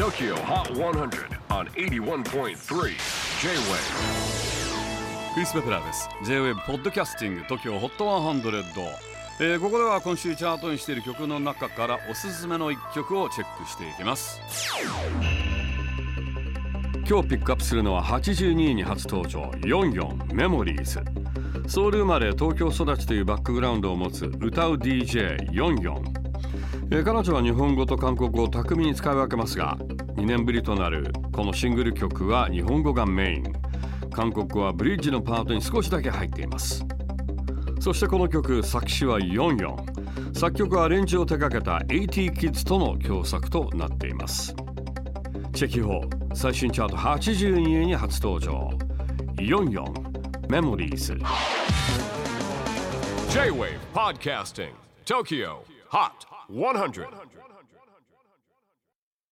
TOKYO HOT 100 on 81.3 J-WAVE クリス・ベプラーです。J-WAVE ポッドキャスティング TOKYO HOT 100、えーここでは今週チャートにしている曲の中からおすすめの一曲をチェックしていきます。今日ピックアップするのは82位に初登場44メモリーズソウル生まれ東京育ちというバックグラウンドを持つ歌う DJ44 えー彼女は日本語と韓国語を巧みに使い分けますが2年ぶりとなるこのシングル曲は日本語がメイン。韓国語はブリッジのパートに少しだけ入っています。そしてこの曲作詞は44作曲はアレンジを手掛けた AT キッズとの共作となっています。チェキホー最新チャート82位に初登場。44メモリーズ J-WAVE PODCASTING TOKYO HOT 100